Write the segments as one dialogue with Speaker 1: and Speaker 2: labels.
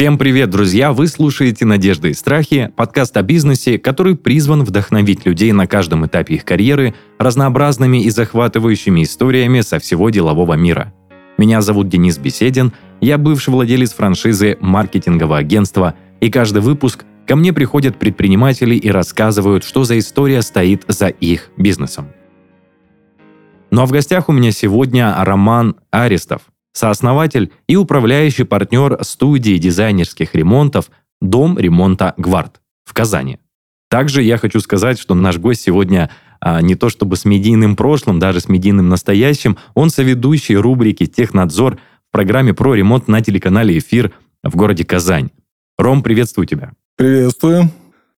Speaker 1: Всем привет, друзья! Вы слушаете «Надежды и страхи» — подкаст о бизнесе, который призван вдохновить людей на каждом этапе их карьеры разнообразными и захватывающими историями со всего делового мира. Меня зовут Денис Беседин, я бывший владелец франшизы маркетингового агентства, и каждый выпуск ко мне приходят предприниматели и рассказывают, что за история стоит за их бизнесом. Ну а в гостях у меня сегодня Роман Арестов, сооснователь и управляющий партнер студии дизайнерских ремонтов «Дом ремонта Гвард» в Казани. Также я хочу сказать, что наш гость сегодня а, не то чтобы с медийным прошлым, даже с медийным настоящим, он соведущий рубрики «Технадзор» в программе про ремонт на телеканале «Эфир» в городе Казань. Ром, приветствую тебя.
Speaker 2: Приветствую.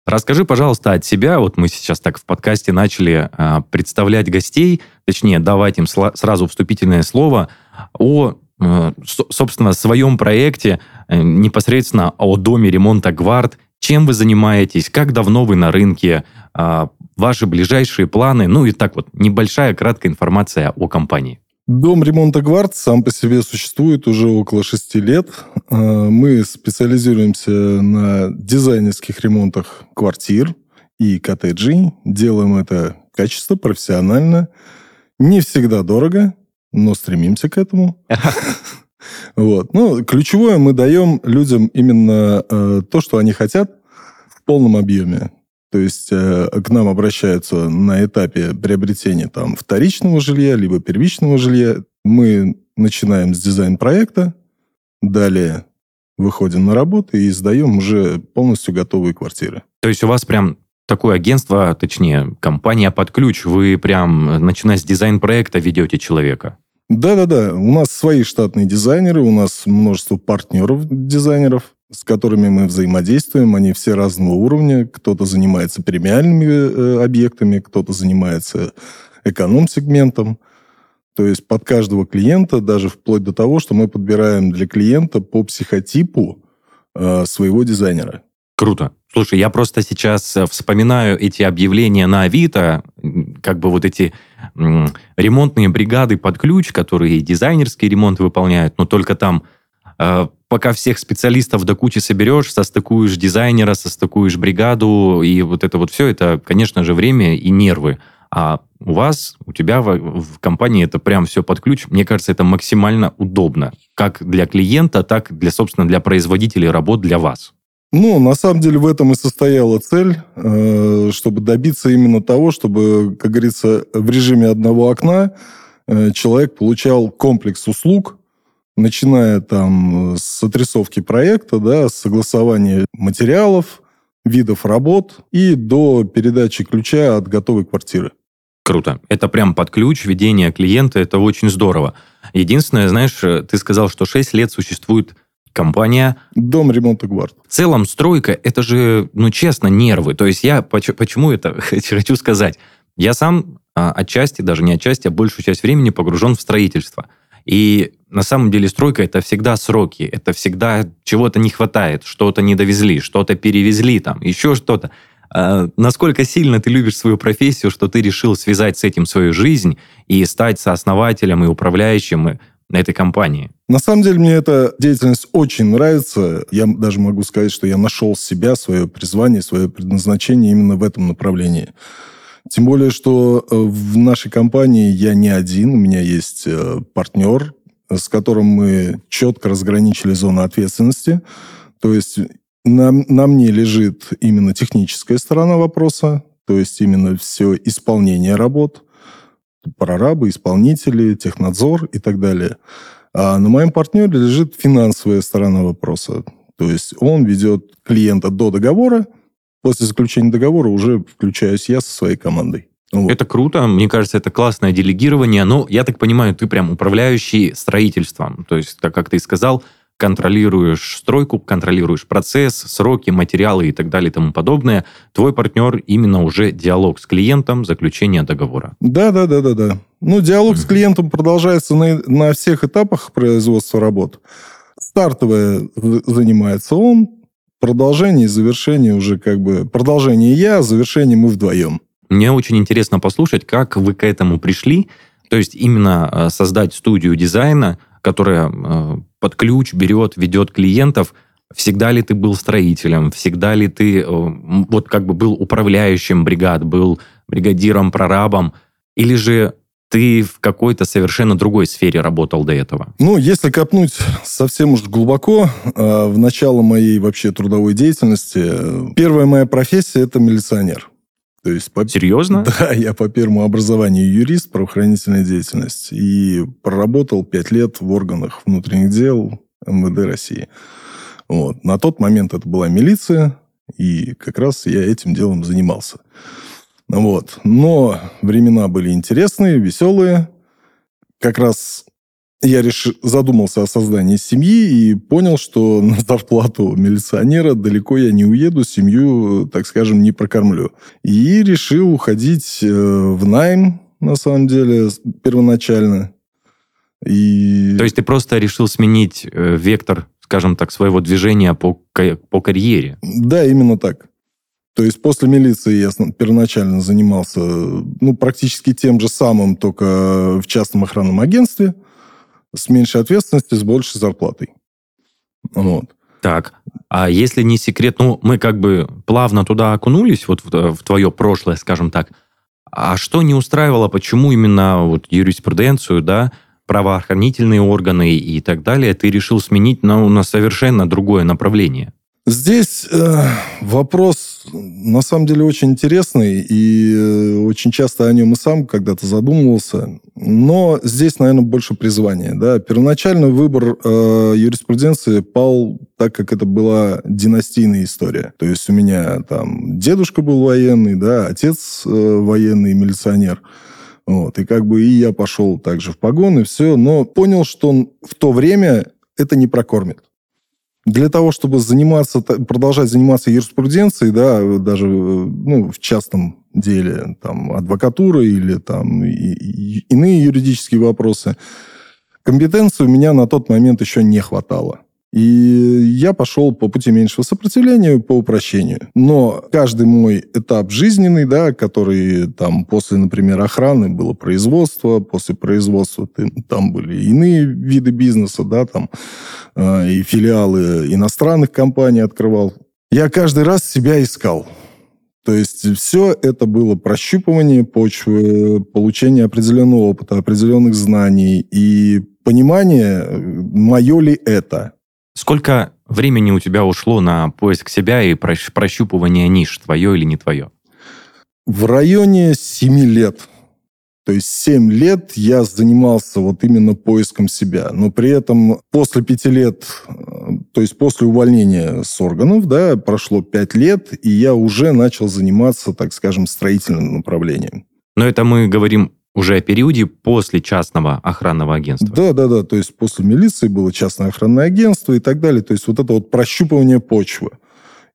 Speaker 1: Расскажи, пожалуйста, от себя. Вот мы сейчас так в подкасте начали а, представлять гостей, точнее, давать им сразу вступительное слово о, а, собственно, своем проекте, а, непосредственно о доме ремонта «Гвард». Чем вы занимаетесь, как давно вы на рынке, а, ваши ближайшие планы, ну и так вот, небольшая краткая информация о компании.
Speaker 2: Дом ремонта «Гвард» сам по себе существует уже около шести лет. Э, мы специализируемся на дизайнерских ремонтах квартир и коттеджей. Делаем это качественно, профессионально. Не всегда дорого, но стремимся к этому. Вот. Ну, ключевое мы даем людям именно э, то, что они хотят в полном объеме. То есть э, к нам обращаются на этапе приобретения там, вторичного жилья, либо первичного жилья. Мы начинаем с дизайн-проекта, далее выходим на работу и сдаем уже полностью готовые квартиры.
Speaker 1: То есть у вас прям такое агентство, точнее, компания под ключ, вы прям, начиная с дизайн-проекта, ведете человека?
Speaker 2: Да-да-да, у нас свои штатные дизайнеры, у нас множество партнеров-дизайнеров, с которыми мы взаимодействуем. Они все разного уровня. Кто-то занимается премиальными э, объектами, кто-то занимается эконом-сегментом. То есть под каждого клиента, даже вплоть до того, что мы подбираем для клиента по психотипу э, своего дизайнера.
Speaker 1: Круто. Слушай, я просто сейчас э, вспоминаю эти объявления на Авито, как бы вот эти м, ремонтные бригады под ключ, которые дизайнерский ремонт выполняют, но только там э, пока всех специалистов до кучи соберешь, состыкуешь дизайнера, состыкуешь бригаду, и вот это вот все, это, конечно же, время и нервы. А у вас, у тебя в, в компании это прям все под ключ. Мне кажется, это максимально удобно. Как для клиента, так для, собственно, для производителей работ для вас.
Speaker 2: Ну, на самом деле в этом и состояла цель, э, чтобы добиться именно того, чтобы, как говорится, в режиме одного окна э, человек получал комплекс услуг, начиная там с отрисовки проекта, да, с согласования материалов, видов работ и до передачи ключа от готовой квартиры.
Speaker 1: Круто. Это прям под ключ ведения клиента, это очень здорово. Единственное, знаешь, ты сказал, что 6 лет существует компания...
Speaker 2: Дом ремонта Гвард.
Speaker 1: В целом, стройка, это же, ну, честно, нервы. То есть я почему это хочу сказать? Я сам а, отчасти, даже не отчасти, а большую часть времени погружен в строительство – и на самом деле стройка это всегда сроки, это всегда чего-то не хватает, что-то не довезли, что-то перевезли там, еще что-то. А насколько сильно ты любишь свою профессию, что ты решил связать с этим свою жизнь и стать сооснователем и управляющим этой компании?
Speaker 2: На самом деле мне эта деятельность очень нравится. Я даже могу сказать, что я нашел себя, свое призвание, свое предназначение именно в этом направлении. Тем более, что э, в нашей компании я не один, у меня есть э, партнер, с которым мы четко разграничили зону ответственности. То есть на, на мне лежит именно техническая сторона вопроса, то есть именно все исполнение работ, прорабы, исполнители, технадзор и так далее. А на моем партнере лежит финансовая сторона вопроса. То есть он ведет клиента до договора, После заключения договора уже включаюсь я со своей командой.
Speaker 1: Вот. Это круто, мне кажется, это классное делегирование. Но я так понимаю, ты прям управляющий строительством. То есть, так как ты сказал, контролируешь стройку, контролируешь процесс, сроки, материалы и так далее и тому подобное. Твой партнер именно уже диалог с клиентом, заключение договора.
Speaker 2: Да, да, да, да, да. Ну, диалог mm-hmm. с клиентом продолжается на, на всех этапах производства работ. Стартовое занимается он, продолжение и завершение уже как бы... Продолжение я, завершение мы вдвоем.
Speaker 1: Мне очень интересно послушать, как вы к этому пришли. То есть именно э, создать студию дизайна, которая э, под ключ берет, ведет клиентов. Всегда ли ты был строителем? Всегда ли ты э, вот как бы был управляющим бригад, был бригадиром, прорабом? Или же ты в какой-то совершенно другой сфере работал до этого?
Speaker 2: Ну, если копнуть совсем уж глубоко, э, в начало моей вообще трудовой деятельности, э, первая моя профессия – это милиционер.
Speaker 1: То есть по... Серьезно?
Speaker 2: Да, я по первому образованию юрист, правоохранительная деятельность. И проработал пять лет в органах внутренних дел МВД России. Вот. На тот момент это была милиция, и как раз я этим делом занимался. Вот. Но времена были интересные, веселые. Как раз я решил, задумался о создании семьи и понял, что на зарплату милиционера далеко я не уеду, семью, так скажем, не прокормлю. И решил уходить э, в найм, на самом деле, первоначально.
Speaker 1: И... То есть ты просто решил сменить э, вектор, скажем так, своего движения по, по карьере?
Speaker 2: Да, именно так. То есть после милиции я первоначально занимался ну, практически тем же самым, только в частном охранном агентстве, с меньшей ответственностью, с большей зарплатой.
Speaker 1: Вот. Так, а если не секрет, ну, мы как бы плавно туда окунулись, вот в, в твое прошлое, скажем так, а что не устраивало, почему именно вот юриспруденцию, да, правоохранительные органы и так далее, ты решил сменить на, на совершенно другое направление?
Speaker 2: Здесь э, вопрос на самом деле очень интересный, и э, очень часто о нем и сам когда-то задумывался. Но здесь, наверное, больше призвание. Да? Первоначальный выбор э, юриспруденции пал так, как это была династийная история. То есть у меня там дедушка был военный, да, отец э, военный милиционер. Вот, и как бы и я пошел также в погоны, все, но понял, что он в то время это не прокормит для того, чтобы заниматься, продолжать заниматься юриспруденцией, да, даже ну, в частном деле, там, адвокатура или там и, и, иные юридические вопросы, компетенции у меня на тот момент еще не хватало. И я пошел по пути меньшего сопротивления, по упрощению. Но каждый мой этап жизненный, да, который там после, например, охраны было производство, после производства там были иные виды бизнеса, да, там э, и филиалы иностранных компаний открывал. Я каждый раз себя искал. То есть все это было прощупывание почвы, получение определенного опыта, определенных знаний и понимание, мое ли это.
Speaker 1: Сколько времени у тебя ушло на поиск себя и прощупывание ниш, твое или не твое?
Speaker 2: В районе 7 лет. То есть 7 лет я занимался вот именно поиском себя. Но при этом после 5 лет, то есть после увольнения с органов, да, прошло 5 лет, и я уже начал заниматься, так скажем, строительным направлением.
Speaker 1: Но это мы говорим уже о периоде после частного охранного агентства.
Speaker 2: Да, да, да. То есть после милиции было частное охранное агентство и так далее. То есть вот это вот прощупывание почвы.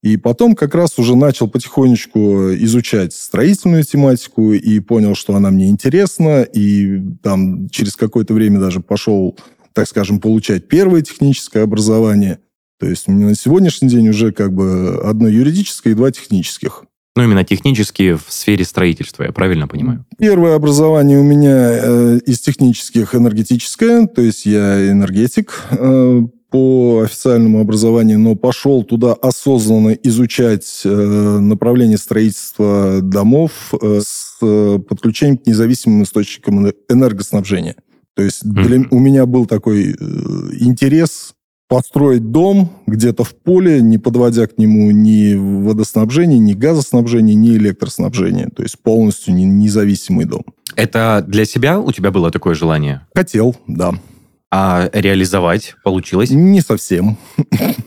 Speaker 2: И потом как раз уже начал потихонечку изучать строительную тематику и понял, что она мне интересна. И там через какое-то время даже пошел, так скажем, получать первое техническое образование. То есть у меня на сегодняшний день уже как бы одно юридическое и два технических.
Speaker 1: Ну, именно технически в сфере строительства, я правильно понимаю?
Speaker 2: Первое образование у меня э, из технических энергетическое, то есть я энергетик э, по официальному образованию, но пошел туда осознанно изучать э, направление строительства домов э, с э, подключением к независимым источникам энергоснабжения. То есть для, mm-hmm. у меня был такой э, интерес построить дом где-то в поле, не подводя к нему ни водоснабжение, ни газоснабжение, ни электроснабжение. То есть полностью независимый дом.
Speaker 1: Это для себя у тебя было такое желание?
Speaker 2: Хотел, да.
Speaker 1: А реализовать получилось?
Speaker 2: Не совсем.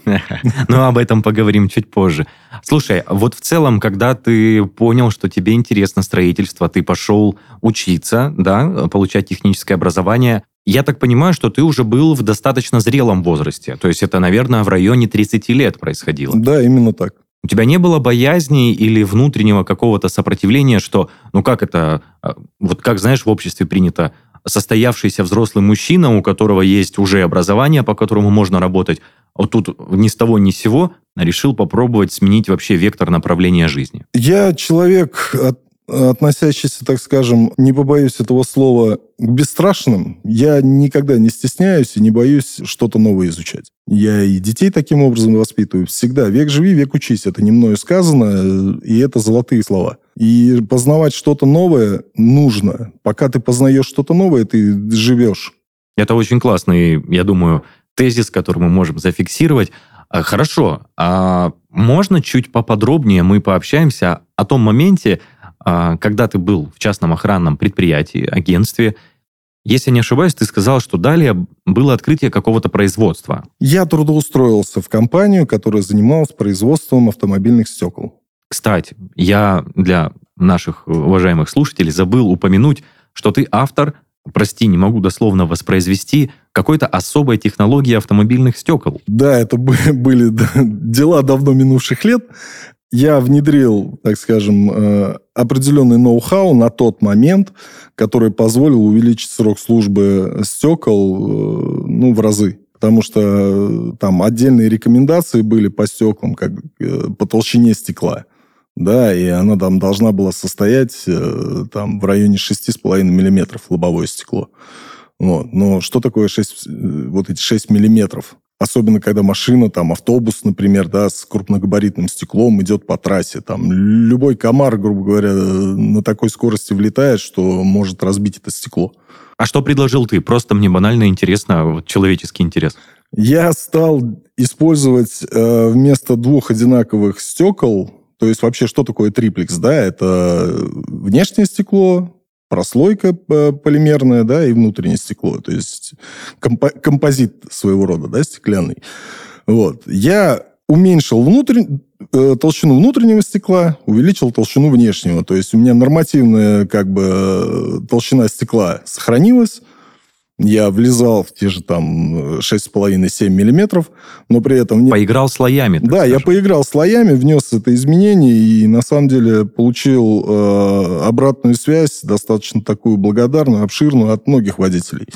Speaker 1: Но об этом поговорим чуть позже. Слушай, вот в целом, когда ты понял, что тебе интересно строительство, ты пошел учиться, да, получать техническое образование, я так понимаю, что ты уже был в достаточно зрелом возрасте. То есть это, наверное, в районе 30 лет происходило.
Speaker 2: Да, именно так.
Speaker 1: У тебя не было боязни или внутреннего какого-то сопротивления, что, ну как это, а, вот как, знаешь, в обществе принято, состоявшийся взрослый мужчина, у которого есть уже образование, по которому можно работать, вот тут ни с того ни с сего решил попробовать сменить вообще вектор направления жизни?
Speaker 2: Я человек относящийся, так скажем, не побоюсь этого слова, к бесстрашным, я никогда не стесняюсь и не боюсь что-то новое изучать. Я и детей таким образом воспитываю. Всегда век живи, век учись. Это не мною сказано, и это золотые слова. И познавать что-то новое нужно. Пока ты познаешь что-то новое, ты живешь.
Speaker 1: Это очень классный, я думаю, тезис, который мы можем зафиксировать. А, хорошо, а можно чуть поподробнее мы пообщаемся о том моменте, когда ты был в частном охранном предприятии, агентстве, если не ошибаюсь, ты сказал, что далее было открытие какого-то производства.
Speaker 2: Я трудоустроился в компанию, которая занималась производством автомобильных стекол.
Speaker 1: Кстати, я для наших уважаемых слушателей забыл упомянуть, что ты автор, прости, не могу дословно воспроизвести, какой-то особой технологии автомобильных стекол.
Speaker 2: Да, это были дела давно минувших лет я внедрил, так скажем, э, определенный ноу-хау на тот момент, который позволил увеличить срок службы стекол э, ну, в разы. Потому что э, там отдельные рекомендации были по стеклам, как по толщине стекла. Да, и она там должна была состоять там в районе 6,5 миллиметров лобовое стекло. Вот. Но что такое 6, вот эти 6 миллиметров? Особенно, когда машина, там, автобус, например, да, с крупногабаритным стеклом идет по трассе. Там любой комар, грубо говоря, на такой скорости влетает, что может разбить это стекло.
Speaker 1: А что предложил ты? Просто мне банально интересно, вот человеческий интерес.
Speaker 2: Я стал использовать э, вместо двух одинаковых стекол, то есть вообще что такое триплекс, да, это внешнее стекло, прослойка э, полимерная, да, и внутреннее стекло, то есть компо- композит своего рода, да, стеклянный. Вот. Я уменьшил внутрь... Э, толщину внутреннего стекла, увеличил толщину внешнего. То есть у меня нормативная как бы э, толщина стекла сохранилась, я влезал в те же там 6,5-7 миллиметров, но при этом...
Speaker 1: Мне... Поиграл слоями.
Speaker 2: Да, скажем. я поиграл слоями, внес это изменение и на самом деле получил э, обратную связь, достаточно такую благодарную, обширную от многих водителей.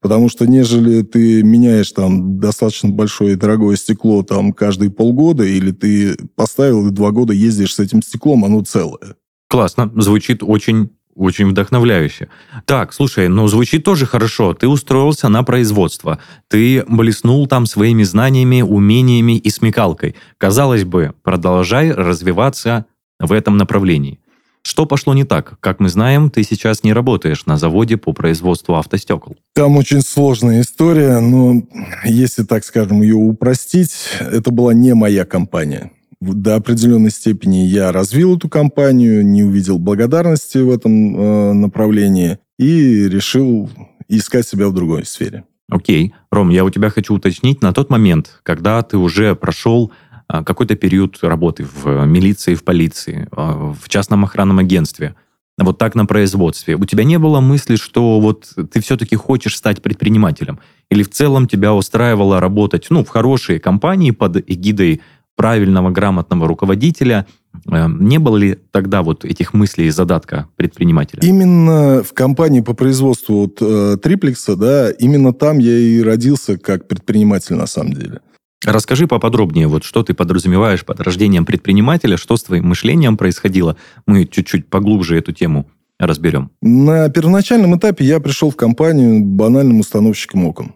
Speaker 2: Потому что нежели ты меняешь там достаточно большое и дорогое стекло там каждые полгода, или ты поставил и два года ездишь с этим стеклом, оно целое.
Speaker 1: Классно, звучит очень очень вдохновляюще. Так, слушай, ну звучит тоже хорошо. Ты устроился на производство. Ты блеснул там своими знаниями, умениями и смекалкой. Казалось бы, продолжай развиваться в этом направлении. Что пошло не так? Как мы знаем, ты сейчас не работаешь на заводе по производству автостекол.
Speaker 2: Там очень сложная история, но если, так скажем, ее упростить, это была не моя компания до определенной степени я развил эту компанию, не увидел благодарности в этом э, направлении и решил искать себя в другой сфере.
Speaker 1: Окей. Ром, я у тебя хочу уточнить, на тот момент, когда ты уже прошел э, какой-то период работы в милиции, в полиции, э, в частном охранном агентстве, вот так на производстве, у тебя не было мысли, что вот ты все-таки хочешь стать предпринимателем? Или в целом тебя устраивало работать ну, в хорошие компании под эгидой правильного, грамотного руководителя. Э, не было ли тогда вот этих мыслей и задатка предпринимателя?
Speaker 2: Именно в компании по производству вот, э, триплекса, да, именно там я и родился как предприниматель на самом деле.
Speaker 1: Расскажи поподробнее, вот что ты подразумеваешь под рождением предпринимателя, что с твоим мышлением происходило. Мы чуть-чуть поглубже эту тему разберем.
Speaker 2: На первоначальном этапе я пришел в компанию банальным установщиком окон.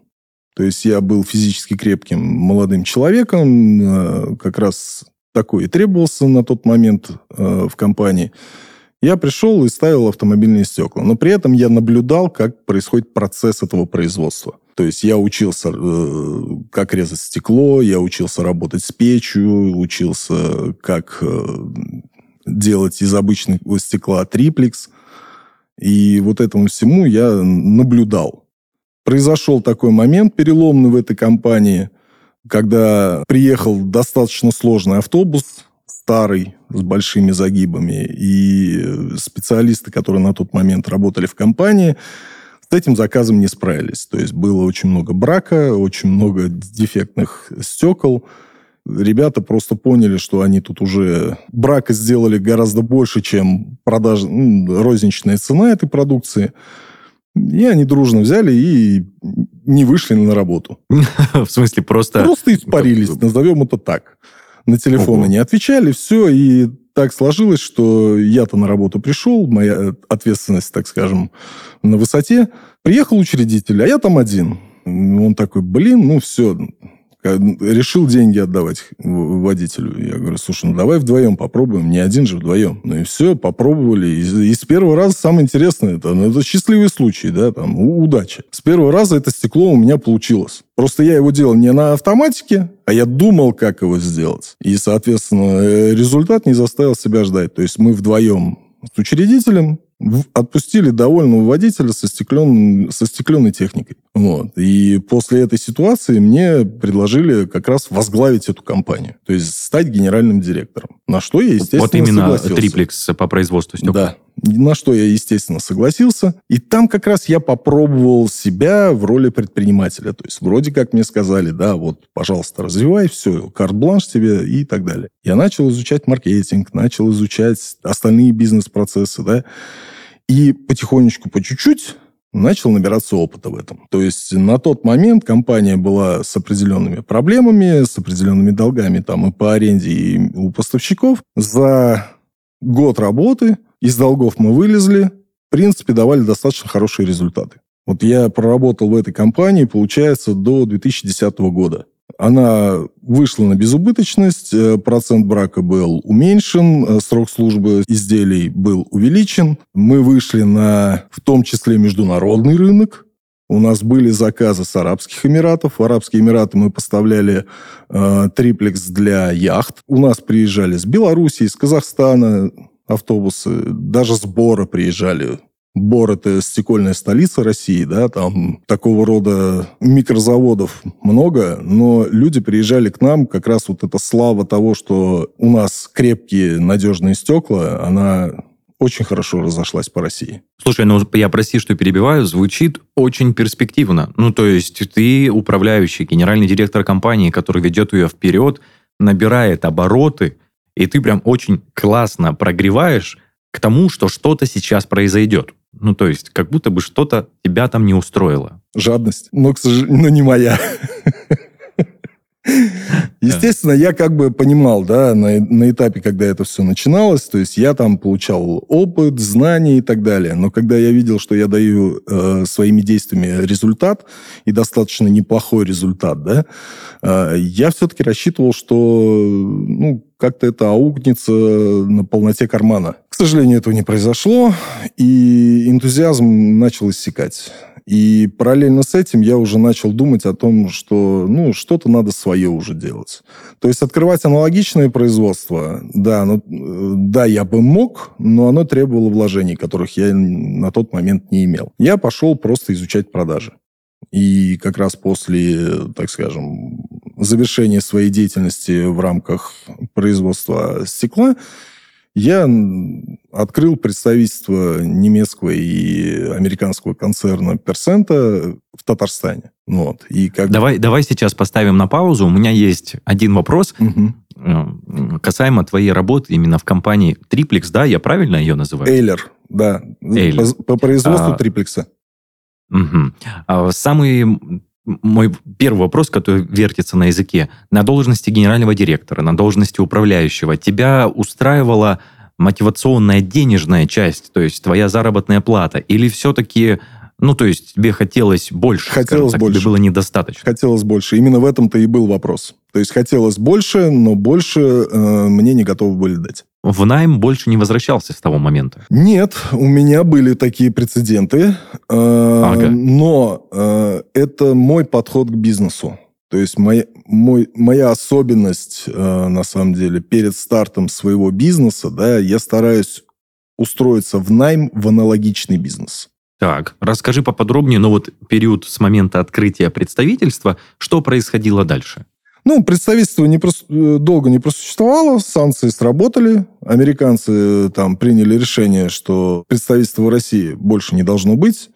Speaker 2: То есть я был физически крепким молодым человеком, э, как раз такой и требовался на тот момент э, в компании. Я пришел и ставил автомобильные стекла. Но при этом я наблюдал, как происходит процесс этого производства. То есть я учился, э, как резать стекло, я учился работать с печью, учился, как делать из обычного стекла триплекс. И вот этому всему я наблюдал произошел такой момент переломный в этой компании, когда приехал достаточно сложный автобус, старый, с большими загибами, и специалисты, которые на тот момент работали в компании, с этим заказом не справились. То есть было очень много брака, очень много дефектных стекол. Ребята просто поняли, что они тут уже брака сделали гораздо больше, чем продаж... розничная цена этой продукции. И они дружно взяли и не вышли на работу.
Speaker 1: В смысле, просто...
Speaker 2: Просто испарились, назовем это так. На телефоны не отвечали, все, и так сложилось, что я-то на работу пришел, моя ответственность, так скажем, на высоте. Приехал учредитель, а я там один. Он такой, блин, ну все, решил деньги отдавать водителю. Я говорю, слушай, ну давай вдвоем попробуем, не один же вдвоем. Ну и все, попробовали. И, и с первого раза самое интересное, это, ну, это счастливый случай, да, там, удача. С первого раза это стекло у меня получилось. Просто я его делал не на автоматике, а я думал, как его сделать. И, соответственно, э, результат не заставил себя ждать. То есть мы вдвоем с учредителем отпустили довольного водителя со, стеклен, со стекленной техникой. Вот. И после этой ситуации мне предложили как раз возглавить эту компанию. То есть стать генеральным директором. На что я, естественно,
Speaker 1: Вот именно
Speaker 2: согласился.
Speaker 1: триплекс по производству стекла.
Speaker 2: Да. На что я, естественно, согласился. И там как раз я попробовал себя в роли предпринимателя. То есть вроде как мне сказали, да, вот, пожалуйста, развивай, все, карт-бланш тебе и так далее. Я начал изучать маркетинг, начал изучать остальные бизнес-процессы, да, и потихонечку, по чуть-чуть начал набираться опыта в этом. То есть на тот момент компания была с определенными проблемами, с определенными долгами там и по аренде, и у поставщиков. За год работы из долгов мы вылезли, в принципе, давали достаточно хорошие результаты. Вот я проработал в этой компании, получается, до 2010 года. Она вышла на безубыточность, э, процент брака был уменьшен, э, срок службы изделий был увеличен. Мы вышли на, в том числе, международный рынок. У нас были заказы с Арабских Эмиратов. В Арабские Эмираты мы поставляли э, триплекс для яхт. У нас приезжали с Белоруссии, из Казахстана автобусы, даже с Бора приезжали Бор – это стекольная столица России, да, там такого рода микрозаводов много, но люди приезжали к нам, как раз вот эта слава того, что у нас крепкие, надежные стекла, она очень хорошо разошлась по России.
Speaker 1: Слушай, ну я прости, что перебиваю, звучит очень перспективно. Ну, то есть ты управляющий, генеральный директор компании, который ведет ее вперед, набирает обороты, и ты прям очень классно прогреваешь к тому, что что-то сейчас произойдет. Ну, то есть, как будто бы что-то тебя там не устроило.
Speaker 2: Жадность. Но, к сожалению, но не моя. Естественно, я как бы понимал, да, на, на этапе, когда это все начиналось, то есть я там получал опыт, знания и так далее. Но когда я видел, что я даю э, своими действиями результат, и достаточно неплохой результат, да, э, я все-таки рассчитывал, что, ну, как-то это аукнется на полноте кармана. К сожалению, этого не произошло, и энтузиазм начал иссякать. И параллельно с этим я уже начал думать о том, что ну, что-то надо свое уже делать. То есть открывать аналогичное производство, да, ну, да, я бы мог, но оно требовало вложений, которых я на тот момент не имел. Я пошел просто изучать продажи. И как раз после, так скажем, завершения своей деятельности в рамках производства стекла, я открыл представительство немецкого и американского концерна Персента в Татарстане. Вот. И как...
Speaker 1: давай, давай сейчас поставим на паузу. У меня есть один вопрос угу. касаемо твоей работы именно в компании Triplex, да? Я правильно ее называю?
Speaker 2: Эйлер, да. Эйлер. По, по производству а, Триплекса.
Speaker 1: Угу. А, самый мой первый вопрос, который вертится на языке. На должности генерального директора, на должности управляющего, тебя устраивала мотивационная денежная часть, то есть твоя заработная плата, или все-таки ну, то есть тебе хотелось больше,
Speaker 2: хотелось так, больше.
Speaker 1: тебе было недостаточно.
Speaker 2: Хотелось больше. Именно в этом-то и был вопрос. То есть хотелось больше, но больше э, мне не готовы были дать.
Speaker 1: В найм больше не возвращался с того момента?
Speaker 2: Нет, у меня были такие прецеденты, э, ага. но э, это мой подход к бизнесу. То есть моя, мой, моя особенность, э, на самом деле, перед стартом своего бизнеса, да, я стараюсь устроиться в найм в аналогичный бизнес.
Speaker 1: Так, расскажи поподробнее, ну вот период с момента открытия представительства, что происходило дальше?
Speaker 2: Ну, представительство не прос... Э, долго не просуществовало, санкции сработали, американцы э, там приняли решение, что представительства в России больше не должно быть,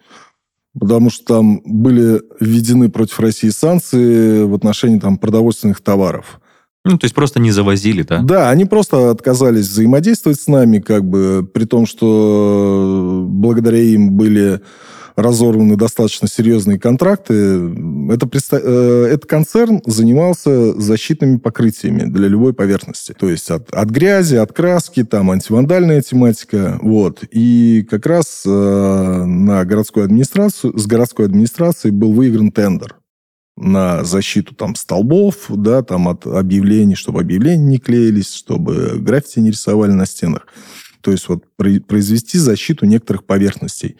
Speaker 2: потому что там были введены против России санкции в отношении там продовольственных товаров.
Speaker 1: Ну, то есть просто не завозили, да?
Speaker 2: Да, они просто отказались взаимодействовать с нами, как бы, при том, что благодаря им были разорваны достаточно серьезные контракты. Это, э, этот концерн занимался защитными покрытиями для любой поверхности. То есть от, от грязи, от краски, там антивандальная тематика. Вот. И как раз э, на городскую администрацию, с городской администрацией был выигран тендер на защиту там столбов, да, там от объявлений, чтобы объявления не клеились, чтобы граффити не рисовали на стенах. То есть вот произвести защиту некоторых поверхностей.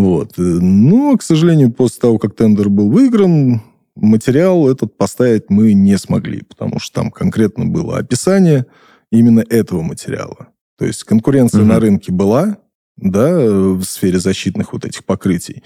Speaker 2: Вот. Но, к сожалению, после того, как тендер был выигран, материал этот поставить мы не смогли, потому что там конкретно было описание именно этого материала. То есть конкуренция угу. на рынке была, да, в сфере защитных вот этих покрытий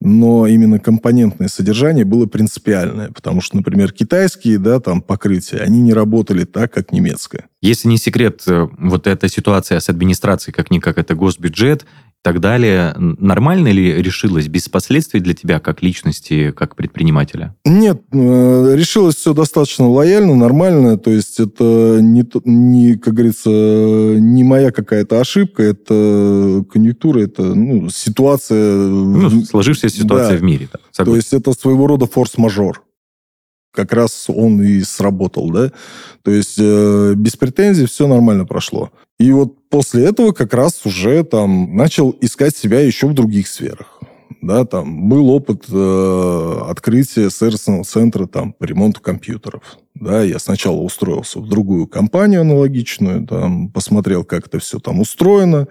Speaker 2: но именно компонентное содержание было принципиальное, потому что, например, китайские, да, там покрытия, они не работали так, как немецкое.
Speaker 1: Если не секрет, э, вот эта ситуация с администрацией, как-никак это госбюджет, так далее. Нормально ли решилось без последствий для тебя как личности, как предпринимателя?
Speaker 2: Нет, э, решилось все достаточно лояльно, нормально. То есть это не, не как говорится, не моя какая-то ошибка, это конъюнктура, это ну, ситуация...
Speaker 1: Ну, сложившаяся ситуация да. в мире.
Speaker 2: Да, То есть это своего рода форс-мажор как раз он и сработал, да. То есть э, без претензий все нормально прошло. И вот после этого как раз уже там начал искать себя еще в других сферах. Да, там был опыт э, открытия сервисного центра там, по ремонту компьютеров. Да, я сначала устроился в другую компанию аналогичную, там, посмотрел, как это все там устроено,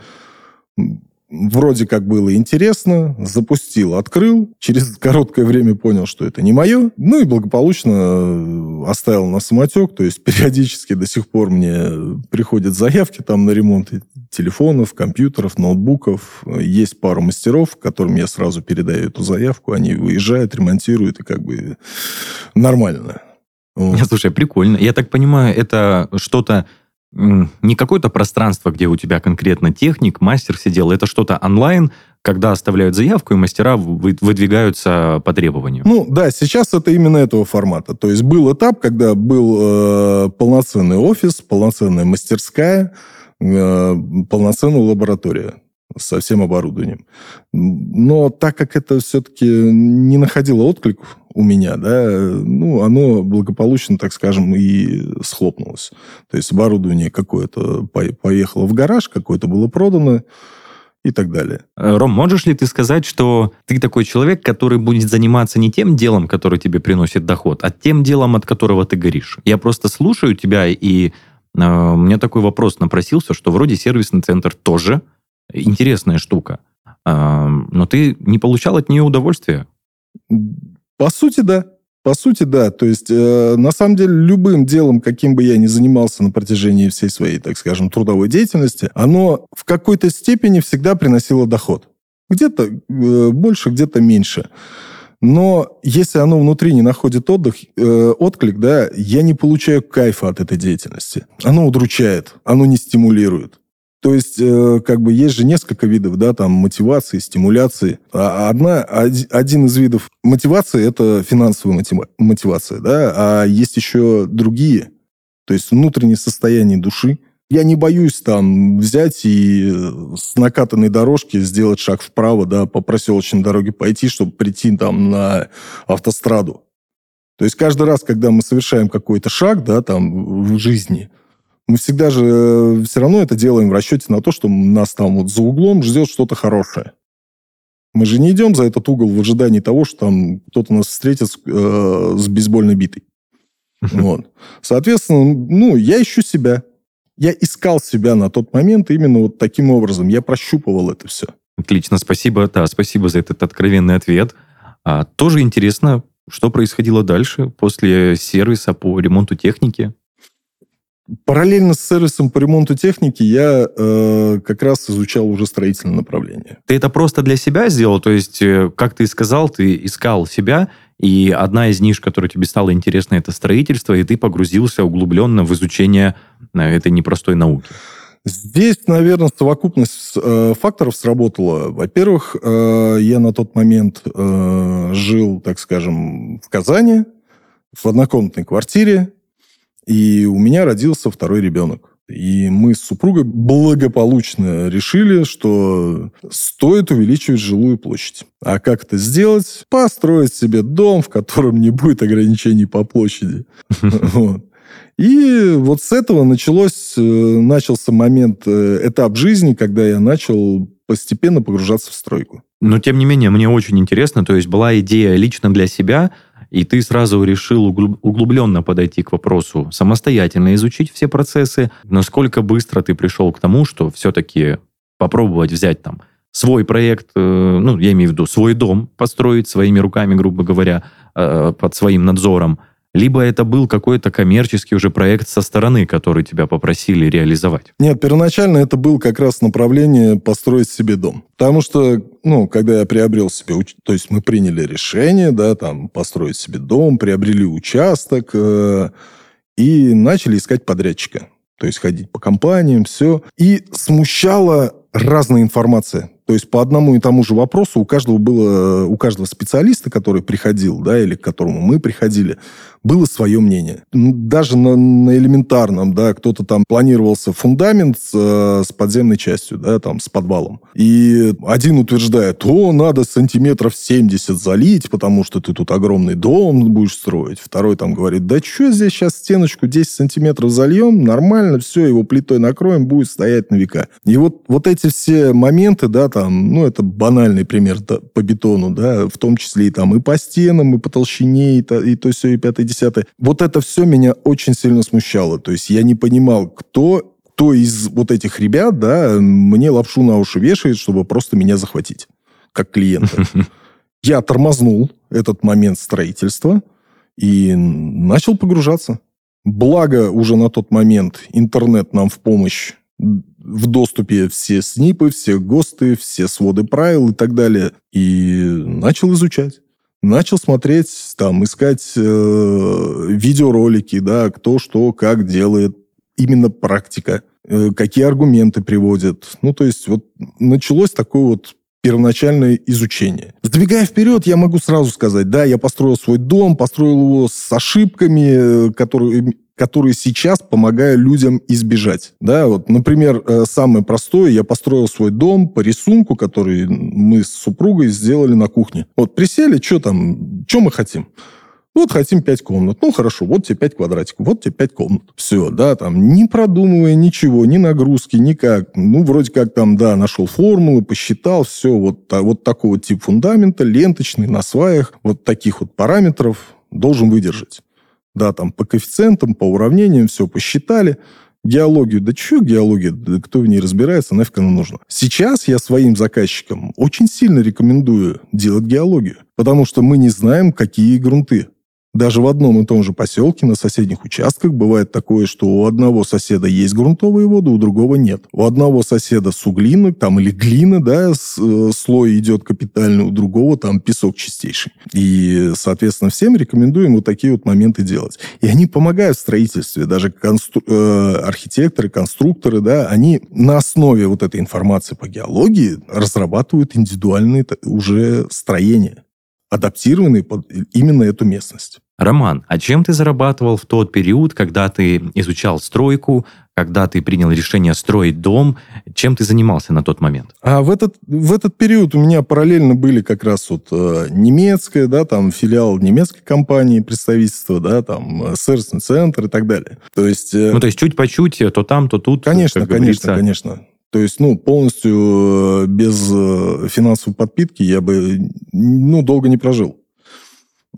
Speaker 2: вроде как было интересно, запустил, открыл, через короткое время понял, что это не мое, ну и благополучно э, оставил на самотек, то есть периодически до сих пор мне приходят заявки там на ремонт телефонов, компьютеров, ноутбуков, есть пару мастеров, которым я сразу передаю эту заявку, они выезжают, ремонтируют, и как бы нормально.
Speaker 1: Вот. Слушай, прикольно. Я так понимаю, это что-то не какое-то пространство, где у тебя конкретно техник, мастер сидел, это что-то онлайн, когда оставляют заявку, и мастера выдвигаются по требованию.
Speaker 2: Ну, да, сейчас это именно этого формата. То есть был этап, когда был э, полноценный офис, полноценная мастерская, э, полноценная лаборатория со всем оборудованием. Но так как это все-таки не находило отклик у меня, да, ну, оно благополучно, так скажем, и схлопнулось. То есть оборудование какое-то поехало в гараж, какое-то было продано, и так далее.
Speaker 1: Э, Ром, можешь ли ты сказать, что ты такой человек, который будет заниматься не тем делом, который тебе приносит доход, а тем делом, от которого ты горишь? Я просто слушаю тебя, и э, у меня такой вопрос напросился, что вроде сервисный центр тоже интересная штука, э, но ты не получал от нее удовольствия?
Speaker 2: По сути, да. По сути, да. То есть, э, на самом деле, любым делом, каким бы я ни занимался на протяжении всей своей, так скажем, трудовой деятельности, оно в какой-то степени всегда приносило доход. Где-то э, больше, где-то меньше. Но если оно внутри не находит отдых, э, отклик, да, я не получаю кайфа от этой деятельности. Оно удручает, оно не стимулирует. То есть, э, как бы есть же несколько видов, да, там, мотивации, стимуляции. А одна, один из видов мотивации – это финансовая мотивация, да, а есть еще другие, то есть внутреннее состояние души. Я не боюсь там взять и с накатанной дорожки сделать шаг вправо, да, по проселочной дороге пойти, чтобы прийти там на автостраду. То есть каждый раз, когда мы совершаем какой-то шаг, да, там в жизни – мы всегда же э, все равно это делаем в расчете на то, что нас там вот за углом ждет что-то хорошее. Мы же не идем за этот угол в ожидании того, что там кто-то нас встретит с, э, с бейсбольной битой. Вот. Соответственно, ну, я ищу себя. Я искал себя на тот момент именно вот таким образом. Я прощупывал это все.
Speaker 1: Отлично, спасибо. Да, спасибо за этот откровенный ответ. А, тоже интересно, что происходило дальше после сервиса по ремонту техники?
Speaker 2: Параллельно с сервисом по ремонту техники я э, как раз изучал уже строительное направление.
Speaker 1: Ты это просто для себя сделал? То есть, э, как ты сказал, ты искал себя, и одна из ниш, которая тебе стала интересна, это строительство, и ты погрузился углубленно в изучение э, этой непростой науки.
Speaker 2: Здесь, наверное, совокупность э, факторов сработала. Во-первых, э, я на тот момент э, жил, так скажем, в Казани, в однокомнатной квартире, и у меня родился второй ребенок. И мы с супругой благополучно решили, что стоит увеличивать жилую площадь. А как это сделать? Построить себе дом, в котором не будет ограничений по площади. И вот с этого началось, э, начался момент, э, этап жизни, когда я начал постепенно погружаться в стройку.
Speaker 1: Но, тем не менее, мне очень интересно, то есть была идея лично для себя, и ты сразу решил углубленно подойти к вопросу, самостоятельно изучить все процессы. Насколько быстро ты пришел к тому, что все-таки попробовать взять там свой проект, э, ну, я имею в виду свой дом построить своими руками, грубо говоря, под своим надзором – либо это был какой-то коммерческий уже проект со стороны, который тебя попросили реализовать?
Speaker 2: Нет, первоначально это был как раз направление построить себе дом. Потому что, ну, когда я приобрел себе, то есть мы приняли решение, да, там, построить себе дом, приобрели участок э, и начали искать подрядчика. То есть ходить по компаниям, все. И смущала разная информация. То есть по одному и тому же вопросу у каждого было, у каждого специалиста, который приходил, да, или к которому мы приходили, было свое мнение. Даже на, на элементарном, да, кто-то там планировался фундамент с, с подземной частью, да, там, с подвалом. И один утверждает, о, надо сантиметров 70 залить, потому что ты тут огромный дом будешь строить. Второй там говорит, да что здесь сейчас стеночку 10 сантиметров зальем, нормально, все, его плитой накроем, будет стоять на века. И вот, вот эти все моменты, да, там, ну, это банальный пример да, по бетону, да, в том числе и там и по стенам, и по толщине, и то, и то все, и пятое, десятое. Вот это все меня очень сильно смущало. То есть я не понимал, кто кто из вот этих ребят, да, мне лапшу на уши вешает, чтобы просто меня захватить, как клиента. Я тормознул этот момент строительства и начал погружаться. Благо уже на тот момент интернет нам в помощь в доступе все СНИПы, все ГОСТы, все своды правил и так далее. И начал изучать начал смотреть, там, искать э, видеоролики, да, кто что, как делает, именно практика, э, какие аргументы приводят. Ну, то есть вот началось такое вот первоначальное изучение. Сдвигая вперед, я могу сразу сказать, да, я построил свой дом, построил его с ошибками, э, которые которые сейчас помогаю людям избежать. Да, вот, например, э, самое простое, я построил свой дом по рисунку, который мы с супругой сделали на кухне. Вот присели, что там, что мы хотим? Вот хотим пять комнат. Ну, хорошо, вот тебе пять квадратиков, вот тебе пять комнат. Все, да, там, не продумывая ничего, ни нагрузки, никак. Ну, вроде как там, да, нашел формулы, посчитал, все, вот, вот такой вот тип фундамента, ленточный, на сваях, вот таких вот параметров должен выдержать. Да, там по коэффициентам, по уравнениям все посчитали. Геологию, да что геология, да кто в ней разбирается, нафиг она нужна. Сейчас я своим заказчикам очень сильно рекомендую делать геологию, потому что мы не знаем, какие грунты. Даже в одном и том же поселке на соседних участках бывает такое, что у одного соседа есть грунтовые воды, у другого нет. У одного соседа суглина там или глина, да, с, э, слой идет капитальный, у другого там песок чистейший. И, соответственно, всем рекомендуем вот такие вот моменты делать. И они помогают в строительстве. Даже констру... э, архитекторы, конструкторы, да, они на основе вот этой информации по геологии разрабатывают индивидуальные уже строения адаптированные под именно эту местность.
Speaker 1: Роман, а чем ты зарабатывал в тот период, когда ты изучал стройку, когда ты принял решение строить дом? Чем ты занимался на тот момент?
Speaker 2: А в этот, в этот период у меня параллельно были как раз вот э, немецкая, да, там филиал немецкой компании, представительство, да, там э, сервисный центр и так далее. То есть... Э,
Speaker 1: ну, то есть чуть по чуть, то там, то тут.
Speaker 2: Конечно, конечно, конечно. То есть, ну, полностью без финансовой подпитки я бы, ну, долго не прожил.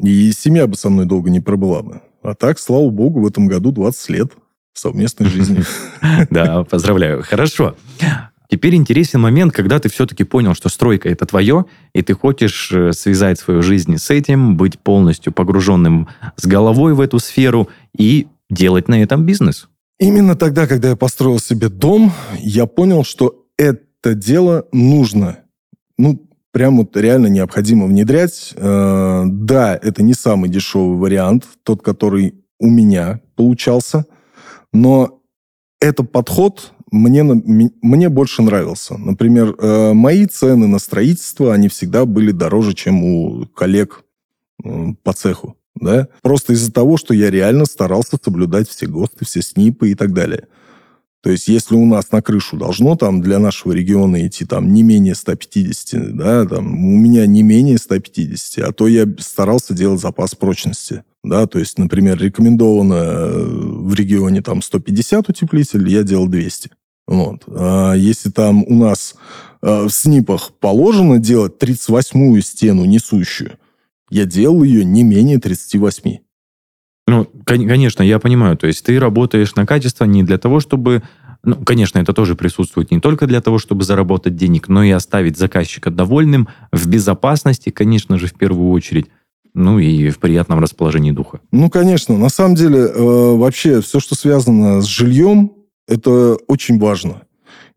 Speaker 2: И семья бы со мной долго не пробыла бы. А так, слава богу, в этом году 20 лет совместной жизни.
Speaker 1: Да, поздравляю. Хорошо. Теперь интересен момент, когда ты все-таки понял, что стройка это твое, и ты хочешь э, связать свою жизнь с этим, быть полностью погруженным с головой в эту сферу и делать на этом бизнес.
Speaker 2: Именно тогда, когда я построил себе дом, я понял, что это дело нужно. Ну, прям вот реально необходимо внедрять. Э, да, это не самый дешевый вариант, тот, который у меня получался, но этот подход мне, мне больше нравился. Например, э, мои цены на строительство, они всегда были дороже, чем у коллег по цеху. Да? Просто из-за того, что я реально старался соблюдать все ГОСТы, все СНИПы и так далее. То есть, если у нас на крышу должно там для нашего региона идти там не менее 150, да, там у меня не менее 150, а то я старался делать запас прочности. Да, то есть, например, рекомендовано э, в регионе там 150 утеплителей, я делал 200. Вот. А если там у нас э, в СНИПах положено делать 38-ю стену несущую, я делал ее не менее 38.
Speaker 1: Ну, конечно, я понимаю. То есть ты работаешь на качество не для того, чтобы... Ну, конечно, это тоже присутствует не только для того, чтобы заработать денег, но и оставить заказчика довольным, в безопасности, конечно же, в первую очередь, ну и в приятном расположении духа.
Speaker 2: Ну, конечно. На самом деле, э, вообще все, что связано с жильем, это очень важно.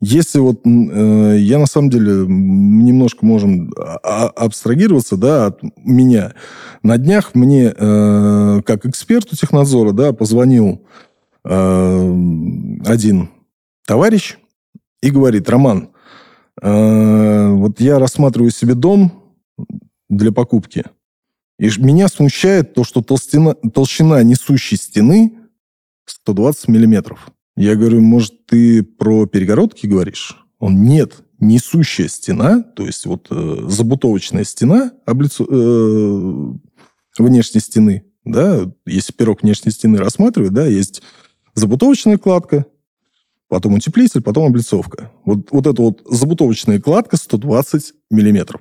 Speaker 2: Если вот э, я на самом деле немножко можем а, а, абстрагироваться, да, от меня. На днях мне э, как эксперту технадзора, да, позвонил э, один товарищ и говорит, Роман, э, вот я рассматриваю себе дом для покупки, и меня смущает то, что толстина, толщина несущей стены 120 миллиметров. Я говорю, может, ты про перегородки говоришь? Он, нет, несущая стена, то есть вот э, забутовочная стена облицо, э, внешней стены, да, если пирог внешней стены рассматривать, да, есть забутовочная кладка, потом утеплитель, потом облицовка. Вот, вот эта вот забутовочная кладка 120 миллиметров.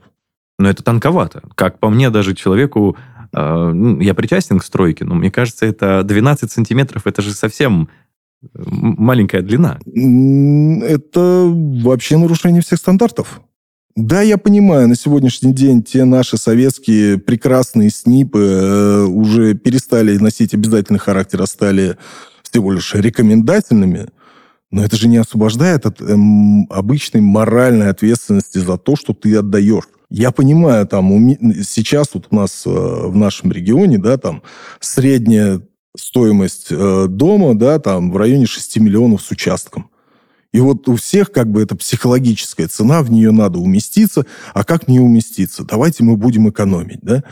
Speaker 1: Но это тонковато. Как по мне, даже человеку, э, ну, я причастен к стройке, но мне кажется, это 12 сантиметров, это же совсем маленькая длина.
Speaker 2: Это вообще нарушение всех стандартов. Да, я понимаю, на сегодняшний день те наши советские прекрасные СНИПы э, уже перестали носить обязательный характер, а стали всего лишь рекомендательными, но это же не освобождает от эм, обычной моральной ответственности за то, что ты отдаешь. Я понимаю, там сейчас вот у нас э, в нашем регионе, да, там средняя стоимость э, дома, да, там в районе 6 миллионов с участком. И вот у всех как бы это психологическая цена, в нее надо уместиться. А как не уместиться? Давайте мы будем экономить, да?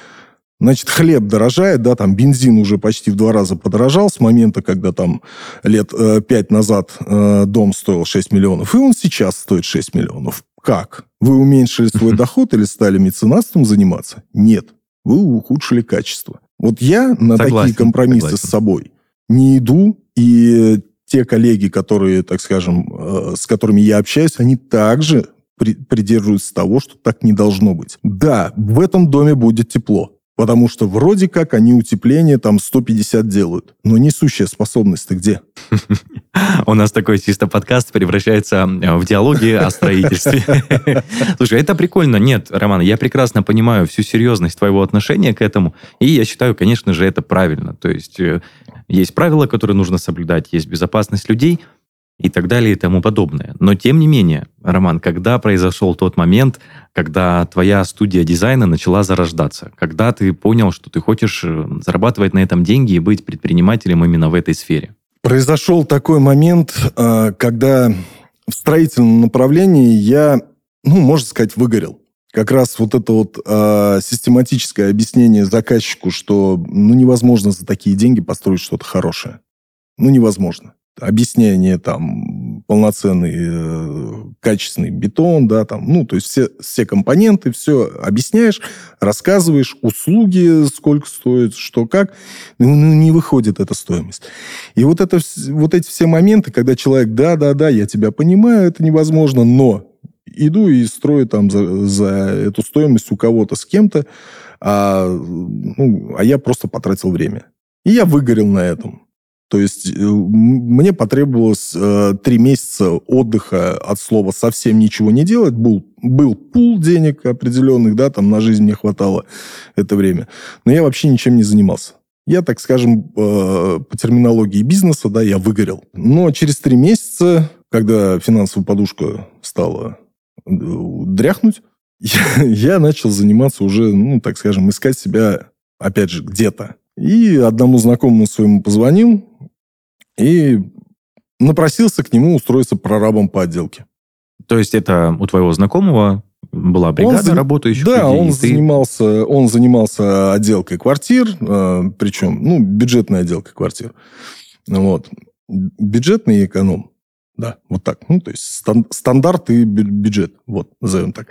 Speaker 2: Значит, хлеб дорожает, да, там бензин уже почти в два раза подорожал с момента, когда там лет э, пять назад э, дом стоил 6 миллионов, и он сейчас стоит 6 миллионов. Как? Вы уменьшили свой доход или стали меценатством заниматься? Нет. Вы ухудшили качество. Вот я на согласен, такие компромиссы согласен. с собой не иду, и те коллеги, которые, так скажем, э, с которыми я общаюсь, они также придерживаются того, что так не должно быть. Да, в этом доме будет тепло. Потому что вроде как они утепление там 150 делают. Но несущая способность-то где?
Speaker 1: У нас такой чисто подкаст превращается в диалоги о строительстве. Слушай, это прикольно. Нет, Роман, я прекрасно понимаю всю серьезность твоего отношения к этому. И я считаю, конечно же, это правильно. То есть э, есть правила, которые нужно соблюдать, есть безопасность людей – и так далее и тому подобное. Но тем не менее, Роман, когда произошел тот момент, когда твоя студия дизайна начала зарождаться, когда ты понял, что ты хочешь э, зарабатывать на этом деньги и быть предпринимателем именно в этой сфере?
Speaker 2: Произошел такой момент, э, когда в строительном направлении я, ну, можно сказать, выгорел. Как раз вот это вот э, систематическое объяснение заказчику, что ну невозможно за такие деньги построить что-то хорошее. Ну, невозможно объяснение там полноценный э, качественный бетон, да, там, ну, то есть все, все компоненты, все объясняешь, рассказываешь, услуги, сколько стоит, что как, ну, ну, не выходит эта стоимость. И вот, это, вот эти все моменты, когда человек, да, да, да, я тебя понимаю, это невозможно, но иду и строю там за, за эту стоимость у кого-то с кем-то, а, ну, а я просто потратил время. И я выгорел на этом. То есть э, мне потребовалось э, три месяца отдыха от слова совсем ничего не делать. Был, был пул денег определенных, да, там на жизнь мне хватало это время. Но я вообще ничем не занимался. Я, так скажем, э, по терминологии бизнеса, да, я выгорел. Но через три месяца, когда финансовая подушка стала дряхнуть, я, я начал заниматься уже, ну, так скажем, искать себя, опять же, где-то. И одному знакомому своему позвонил, и напросился к нему устроиться прорабом по отделке.
Speaker 1: То есть это у твоего знакомого была бригада, он, работающих
Speaker 2: Да, людей, он, ты... занимался, он занимался отделкой квартир, э, причем, ну, бюджетной отделкой квартир. Вот. Бюджетный и эконом. Да, вот так. Ну, то есть стан- стандарт и бюджет. Вот, назовем так.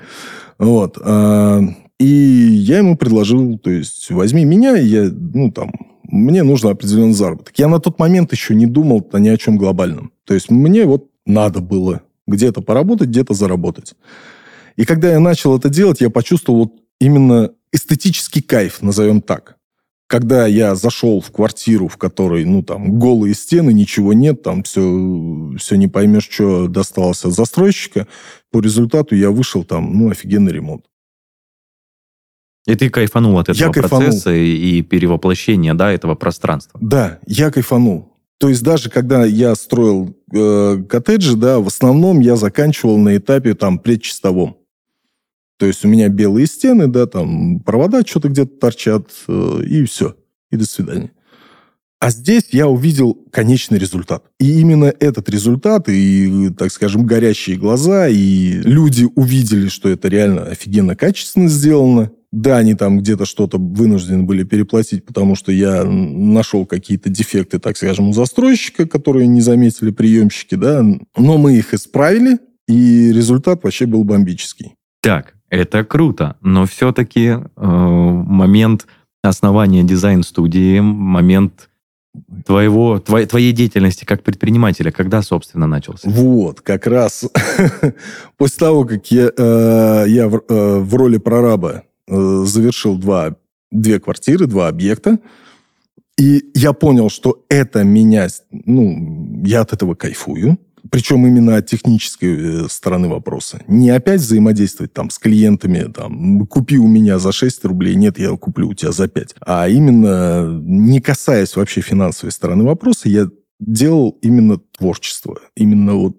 Speaker 2: Вот. А, и я ему предложил, то есть, возьми меня, я, ну, там, мне нужно определенный заработок. Я на тот момент еще не думал ни о чем глобальном. То есть, мне вот надо было где-то поработать, где-то заработать. И когда я начал это делать, я почувствовал вот именно эстетический кайф, назовем так. Когда я зашел в квартиру, в которой, ну, там, голые стены, ничего нет, там все, все не поймешь, что досталось от застройщика, по результату я вышел там, ну, офигенный ремонт.
Speaker 1: И ты кайфанул от этого я процесса и, и перевоплощения, да, этого пространства.
Speaker 2: Да, я кайфанул. То есть даже когда я строил э, коттеджи, да, в основном я заканчивал на этапе там предчистовом. То есть у меня белые стены, да, там провода что-то где-то торчат, э, и все. И до свидания. А здесь я увидел конечный результат. И именно этот результат, и, так скажем, горящие глаза, и люди увидели, что это реально офигенно качественно сделано. Да, они там где-то что-то вынуждены были переплатить, потому что я нашел какие-то дефекты, так скажем, у застройщика, которые не заметили приемщики, да, но мы их исправили, и результат вообще был бомбический.
Speaker 1: Так, это круто, но все-таки э, момент основания дизайн-студии, момент твоего, твоей, твоей деятельности как предпринимателя, когда, собственно, начался?
Speaker 2: Вот, как раз после того, как я, э, я в, э, в роли прораба завершил два, две квартиры, два объекта, и я понял, что это меня, ну, я от этого кайфую, причем именно от технической э, стороны вопроса. Не опять взаимодействовать там с клиентами, там, купи у меня за 6 рублей, нет, я куплю у тебя за 5. А именно, не касаясь вообще финансовой стороны вопроса, я делал именно творчество. Именно вот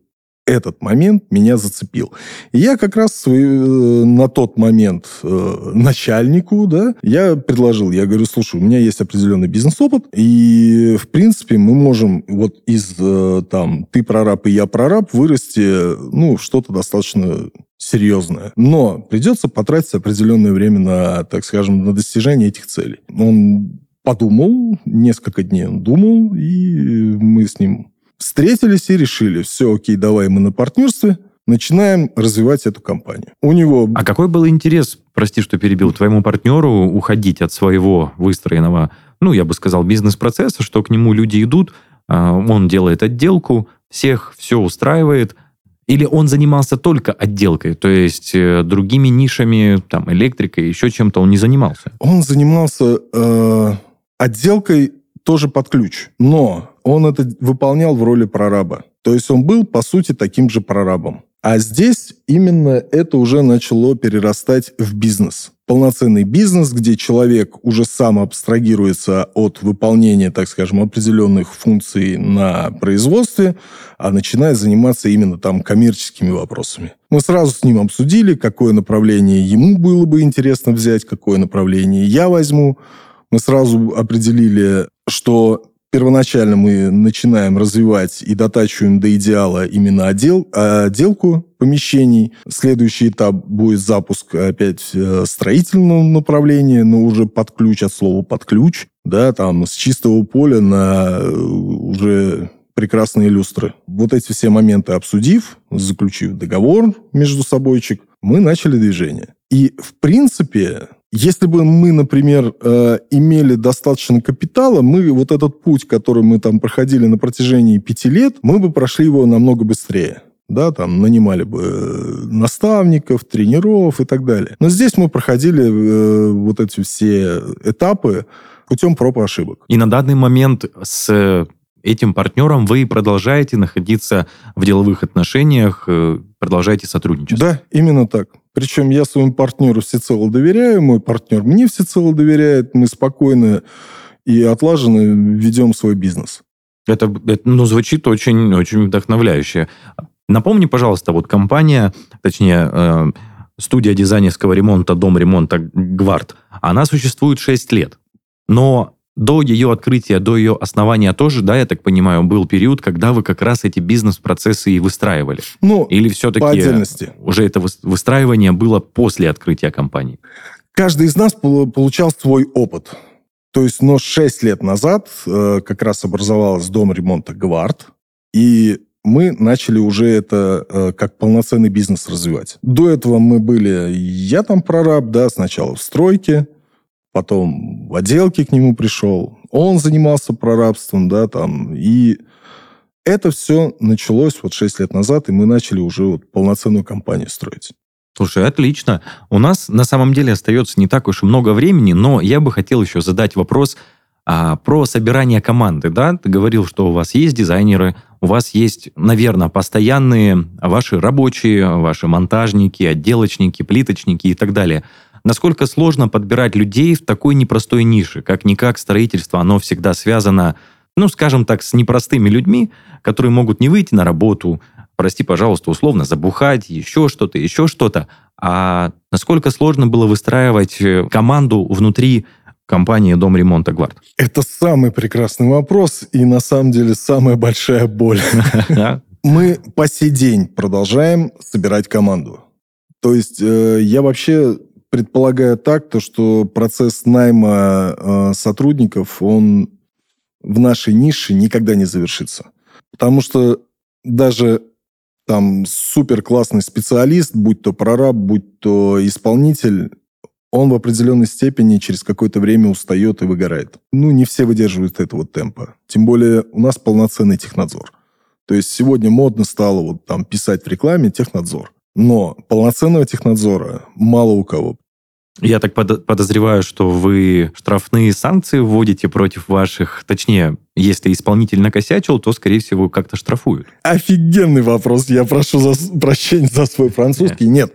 Speaker 2: этот момент меня зацепил. И я как раз э, на тот момент э, начальнику, да, я предложил, я говорю, слушай, у меня есть определенный бизнес-опыт, и, в принципе, мы можем вот из, э, там, ты прораб и я прораб вырасти, ну, что-то достаточно серьезное. Но придется потратить определенное время на, так скажем, на достижение этих целей. Он подумал, несколько дней он думал, и мы с ним Встретились и решили, все, окей, давай мы на партнерстве, начинаем развивать эту компанию. У него...
Speaker 1: А какой был интерес, прости, что перебил, твоему партнеру уходить от своего выстроенного, ну, я бы сказал, бизнес-процесса, что к нему люди идут, а, он делает отделку, всех все устраивает, или он занимался только отделкой, то есть э, другими нишами, там, электрикой, еще чем-то он не занимался?
Speaker 2: Он занимался э, отделкой тоже под ключ, но он это выполнял в роли прораба. То есть он был, по сути, таким же прорабом. А здесь именно это уже начало перерастать в бизнес. Полноценный бизнес, где человек уже сам абстрагируется от выполнения, так скажем, определенных функций на производстве, а начинает заниматься именно там коммерческими вопросами. Мы сразу с ним обсудили, какое направление ему было бы интересно взять, какое направление я возьму. Мы сразу определили, что первоначально мы начинаем развивать и дотачиваем до идеала именно отдел, отделку помещений. Следующий этап будет запуск опять э, строительного направления, но уже под ключ от слова под ключ, да, там с чистого поля на э, уже прекрасные люстры. Вот эти все моменты обсудив, заключив договор между собойчик, мы начали движение. И, в принципе, если бы мы, например, э, имели достаточно капитала, мы вот этот путь, который мы там проходили на протяжении пяти лет, мы бы прошли его намного быстрее. Да, там нанимали бы э, наставников, тренеров и так далее. Но здесь мы проходили э, вот эти все этапы путем проб и ошибок.
Speaker 1: И на данный момент с этим партнером вы продолжаете находиться в деловых отношениях, продолжаете сотрудничать.
Speaker 2: Да, именно так. Причем я своему партнеру всецело доверяю, мой партнер мне всецело доверяет, мы спокойно и отлаженно ведем свой бизнес.
Speaker 1: Это, это ну, звучит очень, очень вдохновляюще. Напомни, пожалуйста, вот компания, точнее, э, студия дизайнерского ремонта, дом ремонта «Гвард», она существует 6 лет. Но до ее открытия, до ее основания тоже, да, я так понимаю, был период, когда вы как раз эти бизнес-процессы и выстраивали?
Speaker 2: Ну,
Speaker 1: Или все-таки
Speaker 2: по отдельности.
Speaker 1: уже это выстраивание было после открытия компании?
Speaker 2: Каждый из нас получал свой опыт. То есть, но 6 лет назад э, как раз образовалась дом ремонта «Гвард», и мы начали уже это э, как полноценный бизнес развивать. До этого мы были, я там прораб, да, сначала в стройке, потом в отделке к нему пришел, он занимался прорабством, да, там, и это все началось вот 6 лет назад, и мы начали уже вот полноценную компанию строить.
Speaker 1: Слушай, отлично. У нас на самом деле остается не так уж и много времени, но я бы хотел еще задать вопрос а, про собирание команды. Да? Ты говорил, что у вас есть дизайнеры, у вас есть, наверное, постоянные ваши рабочие, ваши монтажники, отделочники, плиточники и так далее. Насколько сложно подбирать людей в такой непростой нише? Как-никак строительство, оно всегда связано, ну, скажем так, с непростыми людьми, которые могут не выйти на работу, прости, пожалуйста, условно забухать, еще что-то, еще что-то. А насколько сложно было выстраивать э, команду внутри компании «Дом ремонта Гвард»?
Speaker 2: Это самый прекрасный вопрос и, на самом деле, самая большая боль. Мы по сей день продолжаем собирать команду. То есть э, я вообще предполагаю так, то, что процесс найма э, сотрудников, он в нашей нише никогда не завершится. Потому что даже там супер классный специалист, будь то прораб, будь то исполнитель, он в определенной степени через какое-то время устает и выгорает. Ну, не все выдерживают этого темпа. Тем более у нас полноценный технадзор. То есть сегодня модно стало вот там писать в рекламе технадзор. Но полноценного технадзора мало у кого.
Speaker 1: Я так подозреваю, что вы штрафные санкции вводите против ваших, точнее, если исполнитель накосячил, то, скорее всего, как-то штрафуют.
Speaker 2: Офигенный вопрос. Я прошу за, прощения за свой французский. Нет.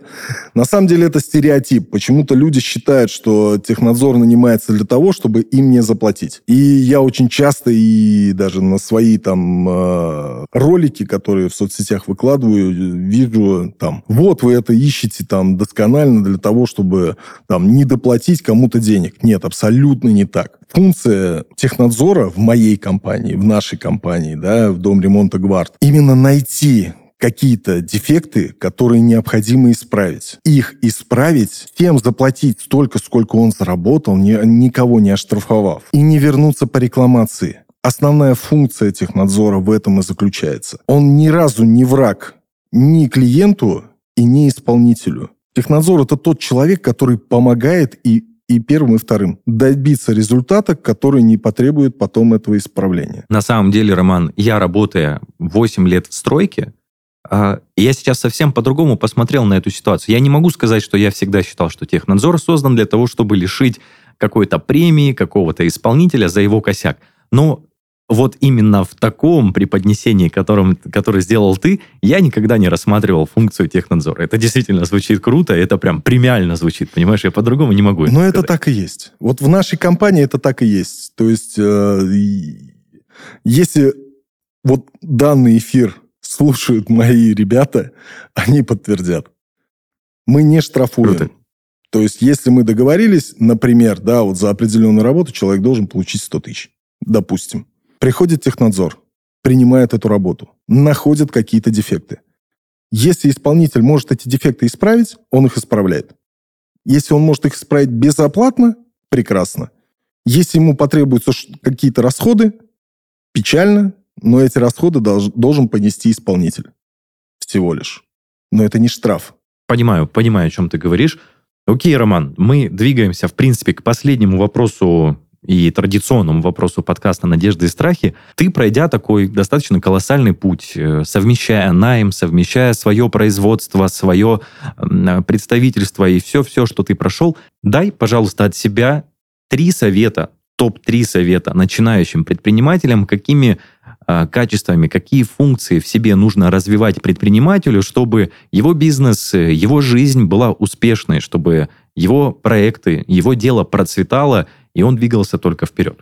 Speaker 2: На самом деле это стереотип. Почему-то люди считают, что технадзор нанимается для того, чтобы им не заплатить. И я очень часто и даже на свои там э, ролики, которые в соцсетях выкладываю, вижу там, вот вы это ищете там досконально для того, чтобы там не доплатить кому-то денег. Нет, абсолютно не так функция технадзора в моей компании, в нашей компании, да, в Дом ремонта Гвард, именно найти какие-то дефекты, которые необходимо исправить. Их исправить, тем заплатить столько, сколько он заработал, ни, никого не оштрафовав. И не вернуться по рекламации. Основная функция технадзора в этом и заключается. Он ни разу не враг ни клиенту и ни исполнителю. Технадзор – это тот человек, который помогает и и первым, и вторым. Добиться результата, который не потребует потом этого исправления.
Speaker 1: На самом деле, Роман, я работая 8 лет в стройке, а, я сейчас совсем по-другому посмотрел на эту ситуацию. Я не могу сказать, что я всегда считал, что технадзор создан для того, чтобы лишить какой-то премии, какого-то исполнителя за его косяк. Но вот именно в таком преподнесении, которым, который сделал ты, я никогда не рассматривал функцию технадзора. Это действительно звучит круто, это прям премиально звучит, понимаешь? Я по-другому не могу.
Speaker 2: Но это так и есть. Вот в нашей компании это так и есть. То есть, э, если вот данный эфир слушают мои ребята, они подтвердят. Мы не штрафуем. Круто. То есть, если мы договорились, например, да, вот за определенную работу человек должен получить 100 тысяч, допустим. Приходит технадзор, принимает эту работу, находит какие-то дефекты. Если исполнитель может эти дефекты исправить, он их исправляет. Если он может их исправить безоплатно, прекрасно. Если ему потребуются какие-то расходы, печально, но эти расходы долж, должен понести исполнитель. Всего лишь. Но это не штраф.
Speaker 1: Понимаю, понимаю, о чем ты говоришь. Окей, Роман, мы двигаемся, в принципе, к последнему вопросу и традиционному вопросу подкаста «Надежды и страхи», ты, пройдя такой достаточно колоссальный путь, э, совмещая найм, совмещая свое производство, свое представительство и все-все, что ты прошел, дай, пожалуйста, от себя три совета, топ-3 совета начинающим предпринимателям, какими э, качествами, какие функции в себе нужно развивать предпринимателю, чтобы его бизнес, э, его жизнь была успешной, чтобы его проекты, его дело процветало – и он двигался только вперед.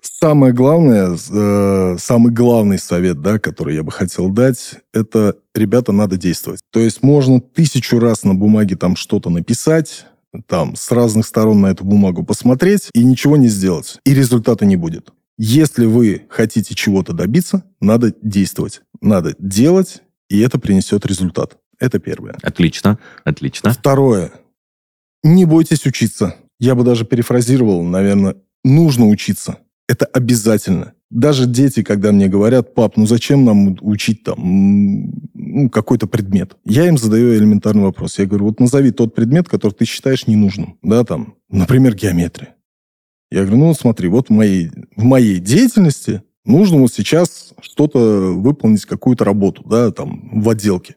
Speaker 2: Самое главное, э, самый главный совет, да, который я бы хотел дать, это, ребята, надо действовать. То есть можно тысячу раз на бумаге там что-то написать, там с разных сторон на эту бумагу посмотреть и ничего не сделать. И результата не будет. Если вы хотите чего-то добиться, надо действовать. Надо делать, и это принесет результат. Это первое.
Speaker 1: Отлично, отлично.
Speaker 2: Второе. Не бойтесь учиться я бы даже перефразировал, наверное, нужно учиться. Это обязательно. Даже дети, когда мне говорят, пап, ну зачем нам учить там ну, какой-то предмет? Я им задаю элементарный вопрос. Я говорю, вот назови тот предмет, который ты считаешь ненужным. Да, там, например, геометрия. Я говорю, ну смотри, вот в моей, в моей деятельности нужно вот сейчас что-то выполнить, какую-то работу, да, там, в отделке.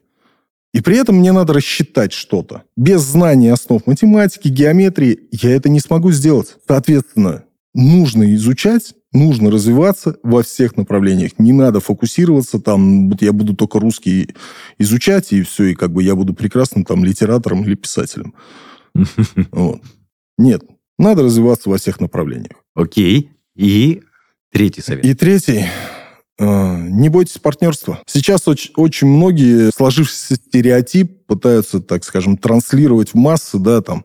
Speaker 2: И при этом мне надо рассчитать что-то. Без знания основ математики, геометрии я это не смогу сделать. Соответственно, нужно изучать, нужно развиваться во всех направлениях. Не надо фокусироваться там, вот я буду только русский изучать, и все, и как бы я буду прекрасным там литератором или писателем. Вот. Нет, надо развиваться во всех направлениях.
Speaker 1: Окей. И третий совет.
Speaker 2: И третий. Э, не бойтесь партнерства. Сейчас очень, очень многие сложившийся стереотип пытаются, так скажем, транслировать в массы, да, там,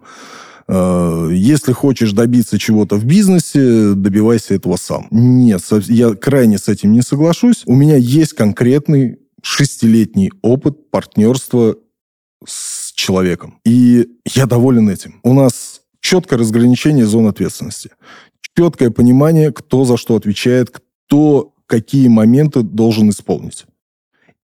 Speaker 2: э, если хочешь добиться чего-то в бизнесе, добивайся этого сам. Нет, я крайне с этим не соглашусь. У меня есть конкретный шестилетний опыт партнерства с человеком. И я доволен этим. У нас четкое разграничение зон ответственности. Четкое понимание, кто за что отвечает, кто какие моменты должен исполнить.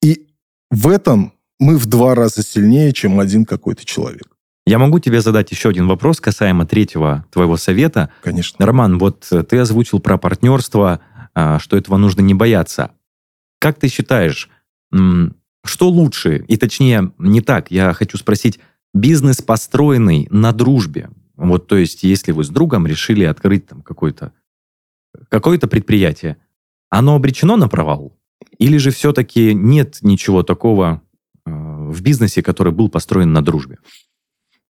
Speaker 2: И в этом мы в два раза сильнее, чем один какой-то человек.
Speaker 1: Я могу тебе задать еще один вопрос касаемо третьего твоего совета.
Speaker 2: Конечно.
Speaker 1: Роман, вот ты озвучил про партнерство, а, что этого нужно не бояться. Как ты считаешь, что лучше, и точнее не так, я хочу спросить, бизнес, построенный на дружбе, вот то есть если вы с другом решили открыть там какое-то какое-то предприятие, оно обречено на провал? Или же все-таки нет ничего такого э, в бизнесе, который был построен на дружбе?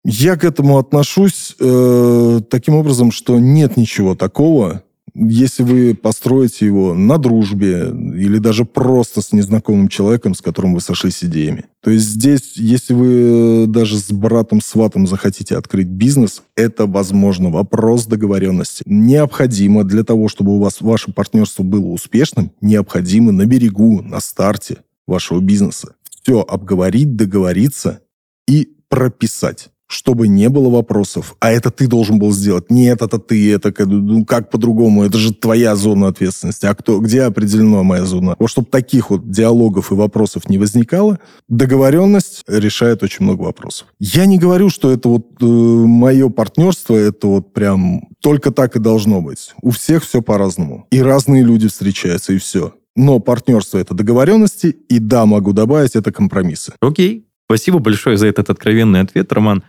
Speaker 2: Я к этому отношусь э, таким образом, что нет ничего такого, если вы построите его на дружбе или даже просто с незнакомым человеком, с которым вы сошлись идеями. То есть здесь, если вы даже с братом-сватом захотите открыть бизнес, это возможно. Вопрос договоренности. Необходимо для того, чтобы у вас ваше партнерство было успешным, необходимо на берегу, на старте вашего бизнеса все обговорить, договориться и прописать чтобы не было вопросов. А это ты должен был сделать. Нет, это ты. Это ну, как по-другому? Это же твоя зона ответственности. А кто, где определена моя зона? Вот чтобы таких вот диалогов и вопросов не возникало, договоренность решает очень много вопросов. Я не говорю, что это вот э, мое партнерство, это вот прям только так и должно быть. У всех все по-разному. И разные люди встречаются, и все. Но партнерство – это договоренности, и да, могу добавить, это компромиссы.
Speaker 1: Окей. Спасибо большое за этот откровенный ответ, Роман.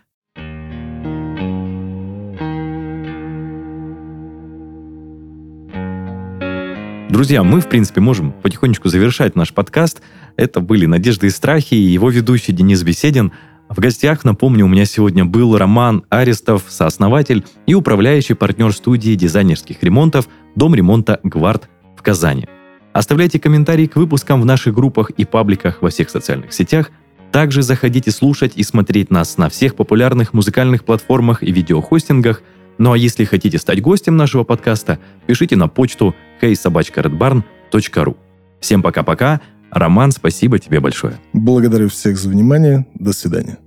Speaker 1: Друзья, мы, в принципе, можем потихонечку завершать наш подкаст. Это были «Надежды и страхи» и его ведущий Денис Беседин. В гостях, напомню, у меня сегодня был Роман Арестов, сооснователь и управляющий партнер студии дизайнерских ремонтов «Дом ремонта Гвард» в Казани. Оставляйте комментарии к выпускам в наших группах и пабликах во всех социальных сетях. Также заходите слушать и смотреть нас на всех популярных музыкальных платформах и видеохостингах – ну а если хотите стать гостем нашего подкаста, пишите на почту heysobachkaredbarn.ru. Всем пока-пока. Роман, спасибо тебе большое.
Speaker 2: Благодарю всех за внимание. До свидания.